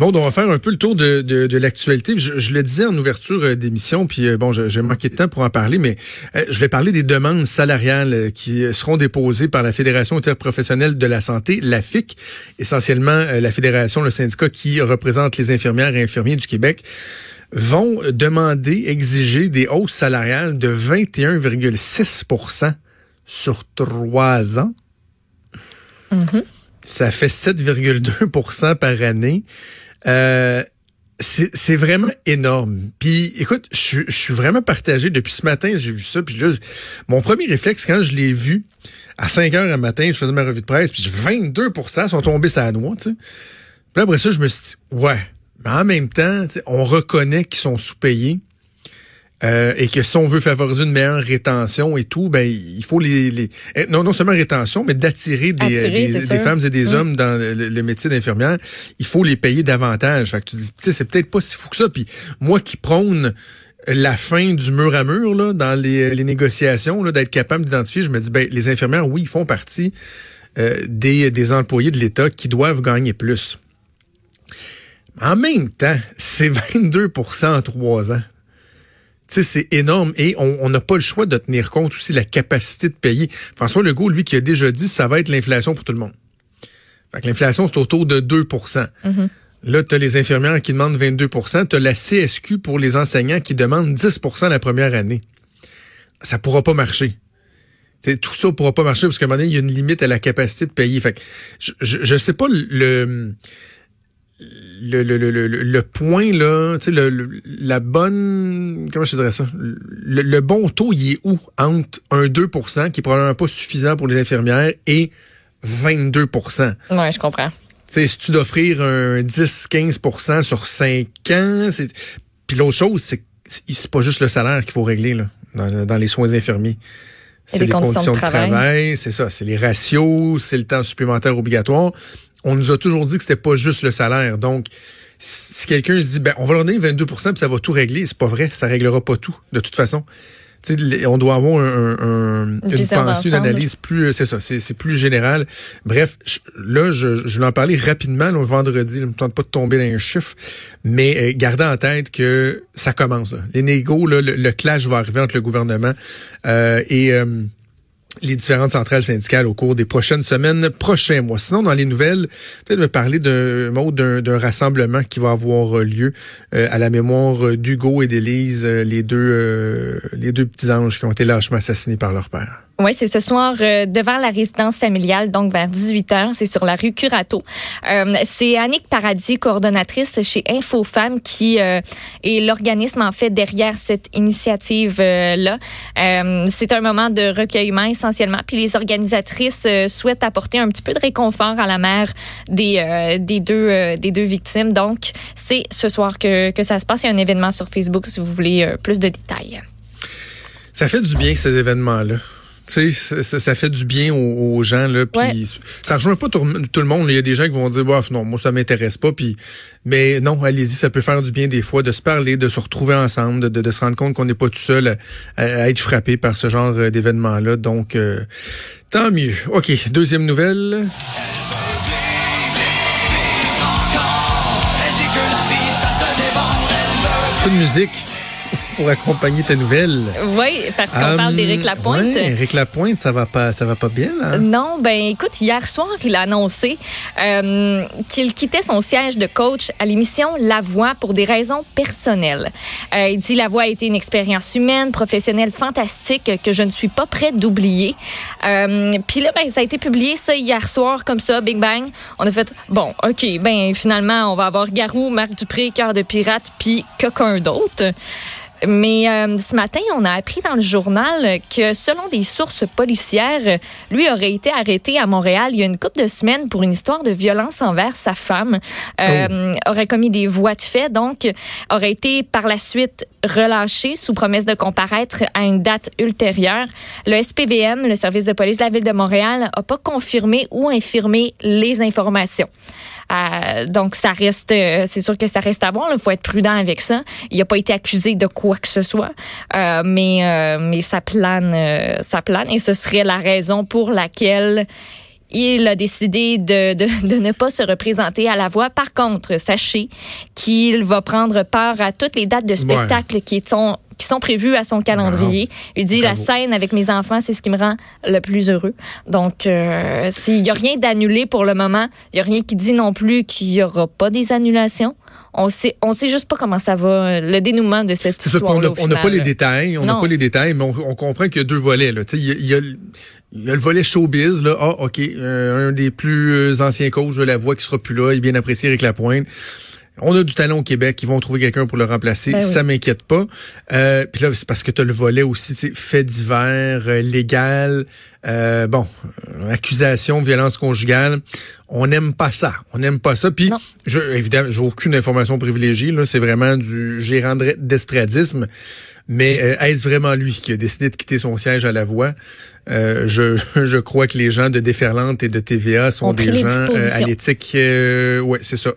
Bon, donc on va faire un peu le tour de, de, l'actualité. Je, le disais en ouverture euh, d'émission, puis euh, bon, j'ai manqué de temps pour en parler, mais euh, je vais parler des demandes salariales qui seront déposées par la Fédération interprofessionnelle de la santé, la FIC, essentiellement la fédération, le syndicat qui représente les infirmières et infirmiers du Québec vont demander, exiger des hausses salariales de 21,6% sur trois ans. Mm-hmm. Ça fait 7,2% par année. Euh, c'est vraiment énorme. Puis, écoute, je, suis vraiment partagé. Depuis ce matin, j'ai vu ça. Puis là, mon premier réflexe, quand je l'ai vu, à 5 heures le matin, je faisais ma revue de presse, puis 22% sont tombés sur la noix. Puis après ça, je me suis dit, ouais. Mais en même temps, on reconnaît qu'ils sont sous-payés. Euh, et que si on veut favoriser une meilleure rétention et tout, ben il faut les, les eh, non non seulement rétention, mais d'attirer des, des, femmes et des hommes dans le, métier d'infirmière, il faut les payer davantage. Fait que tu dis, c'est peut-être pas si fou que ça. Puis moi qui prône la fin du mur à mur là, dans les, les négociations, d'être capable d'identifier, je me dis, ben les infirmières, oui, ils font partie euh, des, des employés de l'État qui doivent gagner plus. En même temps, c'est 22% en trois ans c'est énorme et on n'a pas le choix de tenir compte aussi de la capacité de payer. François Legault, lui, qui a déjà dit ça va être l'inflation pour tout le monde. l'inflation, c'est autour de 2 mm-hmm. Là, tu as les infirmières qui demandent 22 tu as la CSQ pour les enseignants qui demandent 10% la première année. Ça pourra pas marcher. tout ça pourra pas marcher parce qu'à un moment donné, il y a une limite à la capacité de payer. Fait je, ne sais pas le le, le, le, le, point là, tu sais, le, la bonne, comment je dirais ça, le, bon taux, il est où entre un 2% qui est probablement pas suffisant pour les infirmières et 22% Ouais, je comprends. Tu sais, si tu d'offrir un 10-15% sur 5 ans, c'est puis l'autre chose, c'est c'est pas juste le salaire qu'il faut régler là, dans, dans les soins infirmiers. C'est les, conditions, de travail c'est ça, c'est les ratios, c'est le temps supplémentaire obligatoire on nous a toujours dit que c'était pas juste le salaire. Donc, si quelqu'un se dit, ben, on va leur donner 22% puis ça va tout régler, c'est pas vrai, ça réglera pas tout, de toute façon. on doit avoir un, une pensée, une analyse plus, c'est ça, c'est plus général. Bref, là, je, je vais en parler rapidement le vendredi. Je ne me tente pas de tomber dans un chiffre, mais euh, gardez en tête que ça commence. Les négos, le, le, clash va arriver entre le gouvernement euh, et euh, les différentes centrales syndicales au cours des prochaines semaines, prochains mois. Sinon, dans les nouvelles, peut-être me parler d'un rassemblement qui va avoir lieu euh, à la mémoire d'Hugo et d'Élise, euh, les deux euh, les deux petits anges qui ont été lâchement assassinés par leur père. Oui, c'est ce soir euh, devant la résidence familiale, donc vers 18 h. C'est sur la rue Curato. Euh, c'est Annick Paradis, coordonnatrice chez InfoFemme, qui euh, est l'organisme en fait derrière cette initiative-là. c'est un moment de recueillement essentiellement. Puis les organisatrices souhaitent apporter un petit peu de réconfort à la mère des, des, deux, des deux victimes. Donc, c'est ce soir que, que ça se passe. Il y a un événement sur Facebook si vous voulez plus de détails. Ça fait du bien ces événements-là. Tu sais, ça, fait du bien aux, gens là. Puis ça rejoint pas tout, le monde. Il y a des gens qui vont dire, bah non, moi ça m'intéresse pas. Puis, mais non, allez-y, ça peut faire du bien des fois de se parler, de se retrouver ensemble, de, de, se rendre compte qu'on n'est pas tout seul à, être frappé par ce genre euh, d'événement là. Donc, euh, tant mieux. Ok, deuxième nouvelle. C'est de musique pour accompagner ta nouvelle. Oui, parce qu'on parle d'Éric hum, Lapointe. Éric Lapointe, ça va pas, ça va pas bien là. Non, ben écoute, hier soir, il a annoncé euh, qu'il quittait son siège de coach à l'émission La Voix pour des raisons personnelles. Euh, il dit La Voix a été une expérience humaine, professionnelle fantastique que je ne suis pas prête d'oublier. Euh, Puis là, ben, ça a été publié ça hier soir comme ça, Big Bang. On a fait bon, ok, ben finalement, on va avoir Garou, Marc Dupré, Cœur de pirate, puis quelqu'un d'autre. Mais euh, ce matin, on a appris dans le journal que selon des sources policières, lui aurait été arrêté à Montréal il y a une couple de semaines pour une histoire de violence envers sa femme. Euh, oh. Aurait commis des voies de fait, donc aurait été par la suite relâché sous promesse de comparaître à une date ultérieure. Le SPVM, le service de police de la ville de Montréal, n'a pas confirmé ou infirmé les informations. Euh, donc, ça reste, euh, c'est sûr que ça reste à voir. Il faut être prudent avec ça. Il n'a pas été accusé de quoi que ce soit, euh, mais mais ça plane, ça plane, et ce serait la raison pour laquelle il a décidé de, de, de, ne pas se représenter à la voix. Par contre, sachez qu'il va prendre part à toutes les dates de spectacle qui sont qui sont prévues à son calendrier. Il dit la scène avec mes enfants, c'est ce qui me rend le plus heureux. Donc, euh, s'il n'y a rien d'annulé pour le moment, il n'y a rien qui dit non plus qu'il n'y aura pas des annulations. On sait, on sait juste pas comment ça va, le dénouement de cette histoire. on n'a pas les détails, on n'a pas les détails, mais on, comprend qu'il y a deux volets. Il, y a, il, y a, y a le volet showbiz. Là. Ah, OK, euh, un des plus anciens coachs de la voix qui sera plus là, il est bien apprécié avec la pointe. On a du talent au Québec, ils vont trouver quelqu'un pour le remplacer, ben ça m'inquiète pas. Euh, puis là, c'est parce que tu as le volet aussi, fait divers, euh, légal, euh, bon, euh, accusation, violence conjugale. On n'aime pas ça. On n'aime pas ça. Puis, je, évidemment, j'ai aucune information privilégiée. Là, c'est vraiment du gérant d'estradisme. Mais euh, est-ce vraiment lui qui a décidé de quitter son siège à la voix? Euh, je, je crois que les gens de Déferlante et de TVA sont des gens à l'éthique. ouais, c'est ça.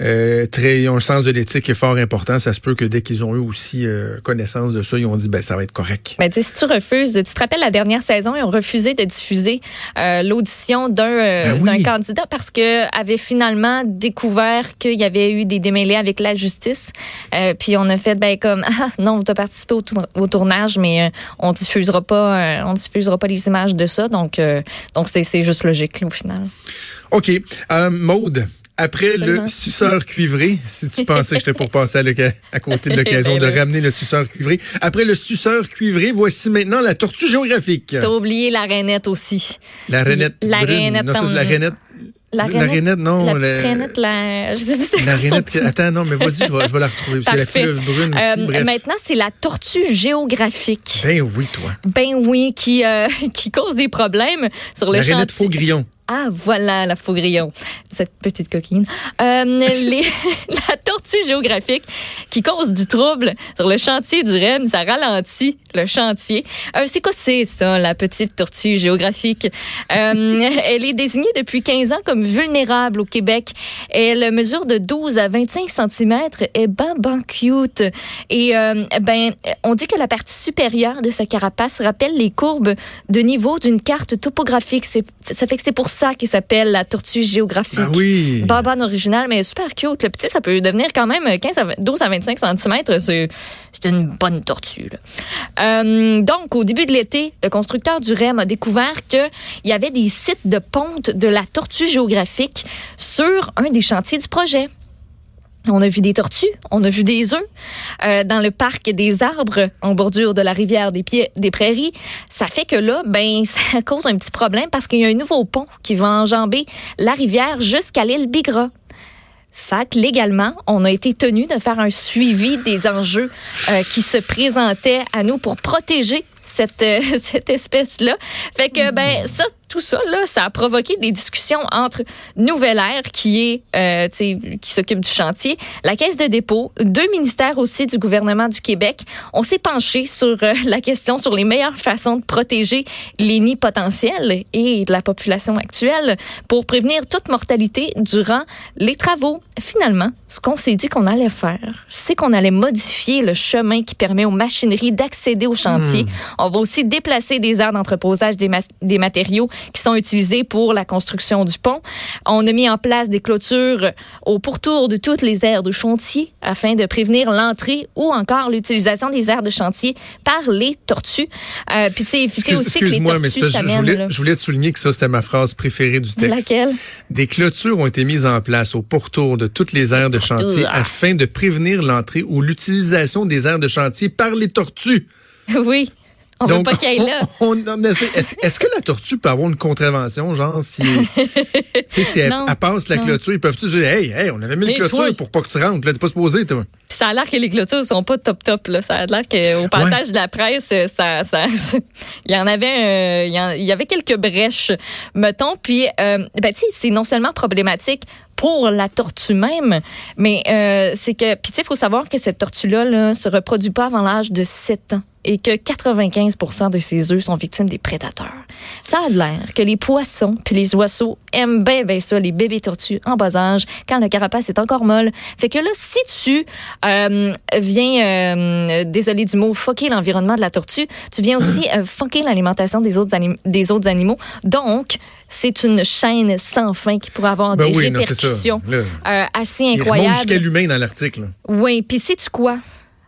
Euh, très, ils ont un sens de l'éthique qui est fort important. Ça se peut que dès qu'ils ont eu aussi euh, connaissance de ça, ils ont dit ben ça va être correct. Ben, si tu refuses, tu te rappelles la dernière saison, ils ont refusé de diffuser euh, l'audition d'un ben candidat parce que avait finalement découvert qu'il y avait eu des démêlés avec la justice. puis on a fait ben comme ah non, tu as participé au, tournage, mais on diffusera pas, on diffusera pas les images de ça. Donc donc c'est juste logique au final. OK. Maude, après le suceur cuivré, si tu pensais que j'étais pour passer à, côté de l'occasion de ramener le suceur cuivré. Après le suceur cuivré, voici maintenant la tortue géographique. T'as oublié la rainette aussi. La rainette. La rainette. Non, ça, c'est la rainette. La rainette, non. La petite rainette, la... Je sais la rainette, attends, non, mais vas-y, je vais, je vais la retrouver. C'est la fleuve brune aussi, euh, Maintenant, c'est la tortue géographique. Ben oui, toi. Ben oui, qui, euh, qui cause des problèmes sur le La rainette faux-grillon. Ah, voilà la faux-grillon, cette petite coquine. Euh, la tortue géographique qui cause du trouble sur le chantier du REM, ça ralentit le chantier. Euh, c'est quoi c'est ça, la petite tortue géographique? Euh, elle est désignée depuis 15 ans comme vulnérable au Québec. Elle mesure de 12 à 25 cm et ben, ben cute. Et euh, ben, on dit que la partie supérieure de sa carapace rappelle les courbes de niveau d'une carte topographique. Ça fait que c'est pour ça qui s'appelle la tortue géographique. Ah oui. Babane originale, mais super cute. Le petit, ça peut devenir quand même 15 à 12 à 25 cm. C'est une bonne tortue. Euh, donc, au début de l'été, le constructeur du REM a découvert qu'il y avait des sites de ponte de la tortue géographique sur un des chantiers du projet. On a vu des tortues, on a vu des œufs euh, dans le parc des arbres en bordure de la rivière des, Pieds, des Prairies. Ça fait que là, ben, ça cause un petit problème parce qu'il y a un nouveau pont qui va enjamber la rivière jusqu'à l'île Bigra. Fait légalement, on a été tenu de faire un suivi des enjeux euh, qui se présentaient à nous pour protéger cette, euh, espèce-là. Fait que, ben, ça, tout ça, là, ça a provoqué des discussions entre Nouvelle Air, qui est, euh, qui s'occupe du chantier, la Caisse de dépôt, deux ministères aussi du gouvernement du Québec. On s'est penché sur euh, la question sur les meilleures façons de protéger les nids potentiels et de la population actuelle pour prévenir toute mortalité durant les travaux. Finalement, ce qu'on s'est dit qu'on allait faire, c'est qu'on allait modifier le chemin qui permet aux machineries d'accéder au chantier. Hmm. On va aussi déplacer des aires d'entreposage des, des matériaux qui sont utilisés pour la construction du pont. On a mis en place des clôtures au pourtour de toutes les aires de chantier afin de prévenir l'entrée ou encore l'utilisation des aires de chantier par les tortues. Euh, puis tu sais, éviter aussi que les tortues s'amènent. Je, voulais te souligner que ça, c'était ma phrase préférée du texte. Laquelle? Des clôtures ont été mises en place au pourtour de toutes les aires de chantier afin de prévenir l'entrée ou l'utilisation des aires de chantier par les tortues. Oui. On Donc, veut pas qu'elle là. Est-ce que la tortue peut avoir une contravention, genre, si, si elle, passe la clôture, ils peuvent-tu dire, hey, hey, on avait mis une clôture pour pas que tu rentres, là, t'es pas supposé, toi. Puis ça a l'air que les clôtures sont pas top top, là. Ça a l'air qu'au passage de la presse, ça, ça, il y en avait, il, y avait quelques brèches, mettons. Puis, euh, ben, tu sais, c'est non seulement problématique pour la tortue même, mais euh, c'est que, puis tu sais, il faut savoir que cette tortue-là, là, se reproduit pas avant l'âge de 7 ans. Et que 95% de ces œufs sont victimes des prédateurs. Ça a l'air que les poissons puis les oiseaux aiment bien, bien ça, les bébés tortues en bas âge, quand le carapace est encore molle. Fait que là, si tu euh, viens, euh, désolé du mot, fucker l'environnement de la tortue, tu viens aussi euh, fucker l'alimentation des autres, des autres animaux. Donc, c'est une chaîne sans fin qui pourrait avoir Ben des oui, répercussions. Là, euh, assez Il incroyables. jusqu'à l'humain dans l'article. Oui, puis sais-tu quoi?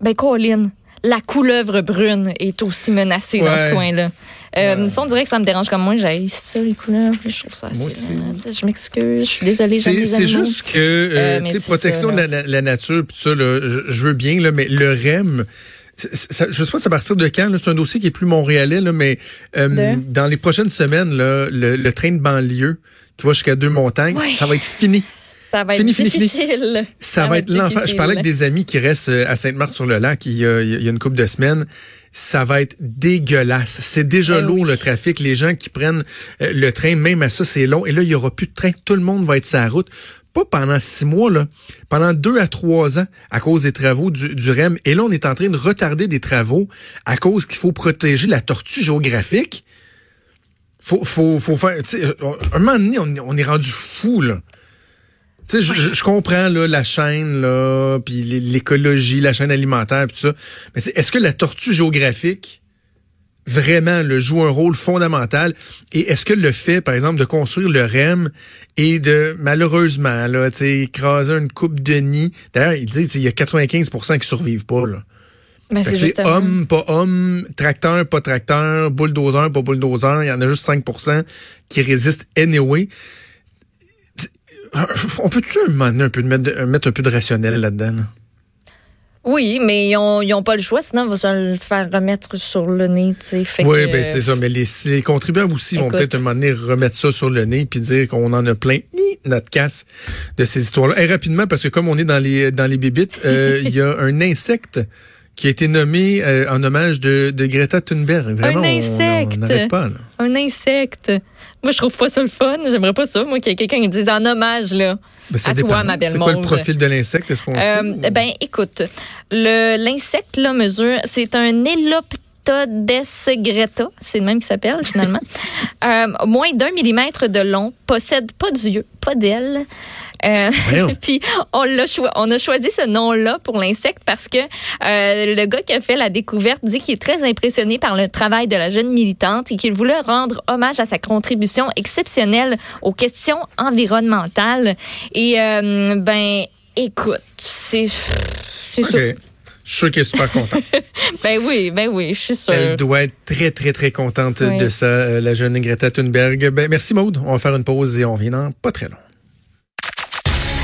Ben, Colin, la couleuvre brune est aussi menacée dans ce coin-là. Euh, Ça, on dirait que ça me dérange comme moi. J'ai ça, les couleurs. Je trouve ça assez. Euh, Je m'excuse. Je suis désolée. C'est juste que, euh, Euh, tu sais, c'est protection ça, de la, nature, tout ça, là, je, veux bien, là, mais le REM, ça- je sais pas c'est à partir de quand, c'est un dossier qui est plus montréalais, là, mais euh, dans les prochaines semaines, là, le, le train de banlieue qui va jusqu'à deux montagnes, Ouais. ça va être fini. Ça va être Fini, fini, fini. difficile. Ça, va être l'enfer. Je parlais avec des amis qui restent euh, à Sainte-Marthe-sur-le-Lac il y a, il y a une couple de semaines. Ça va être dégueulasse. C'est déjà Eh lourd oui. le trafic. Les gens qui prennent euh, le train, même à ça, c'est long. Et là, il y aura plus de train. Tout le monde va être sur la route. Pas pendant six mois, là. Pendant deux à trois ans à cause des travaux du, du REM. Et là, on est en train de retarder des travaux à cause qu'il faut protéger la tortue géographique. Faut, faut, faut faire, euh, un moment donné, on, on est rendu fou, là. Tu sais, je- comprends là, la chaîne, là, puis l'é- l'écologie, la chaîne alimentaire, puis tout ça. Mais est-ce que la tortue géographique vraiment le joue un rôle fondamental? Et est-ce que le fait, par exemple, de construire le REM et de malheureusement là, tu sais, écraser une coupe de nid. D'ailleurs, il dit, il y a 95% qui survivent pas là. Ben, c'est justement. homme, pas homme, tracteur, pas tracteur, bulldozer, pas bulldozer, il y en a juste 5% qui résistent anyway. On peut-tu un un peu de mettre, un peu de rationnel là-dedans? là? Oui, mais ils ont, ils ont pas le choix, sinon on va se le faire remettre sur le nez. Fait Oui, que, ben c'est ça. Mais les, les contribuables aussi vont peut-être un moment donné remettre ça sur le nez puis dire qu'on en a plein notre casse de ces histoires-là. Et rapidement, parce que comme on est dans les dans les bébites, euh, il y a un insecte qui a été nommé euh, en hommage de, de Greta Thunberg. Vraiment, on- insecte. on n'arrête pas. Là. Un insecte. Moi, je trouve pas ça le fun. J'aimerais pas ça. Moi, qu'il y ait quelqu'un qui me dise en hommage, là. Ben, à toi, dépend. ma belle C'est quoi le profil de l'insecte? Est-ce qu'on Euh, sait? ben, écoute, le l'insecte là mesure, c'est un Eloptodes greta, c'est le même qui s'appelle finalement. Euh, moins d'un millimètre de long, possède pas d'yeux, pas d'ailes. Euh, puis on l'a on a choisi ce nom-là pour l'insecte parce que euh, le gars qui a fait la découverte dit qu'il est très impressionné par le travail de la jeune militante et qu'il voulait rendre hommage à sa contribution exceptionnelle aux questions environnementales. Et euh, ben écoute, c'est c'est. Je suis sûr qu'elle est super contente. Ben oui, ben oui, je suis sûre. Elle doit être très, très, très contente Oui. de ça, euh, la jeune Greta Thunberg. Ben, merci Maude. On va faire une pause et on revient dans pas très long.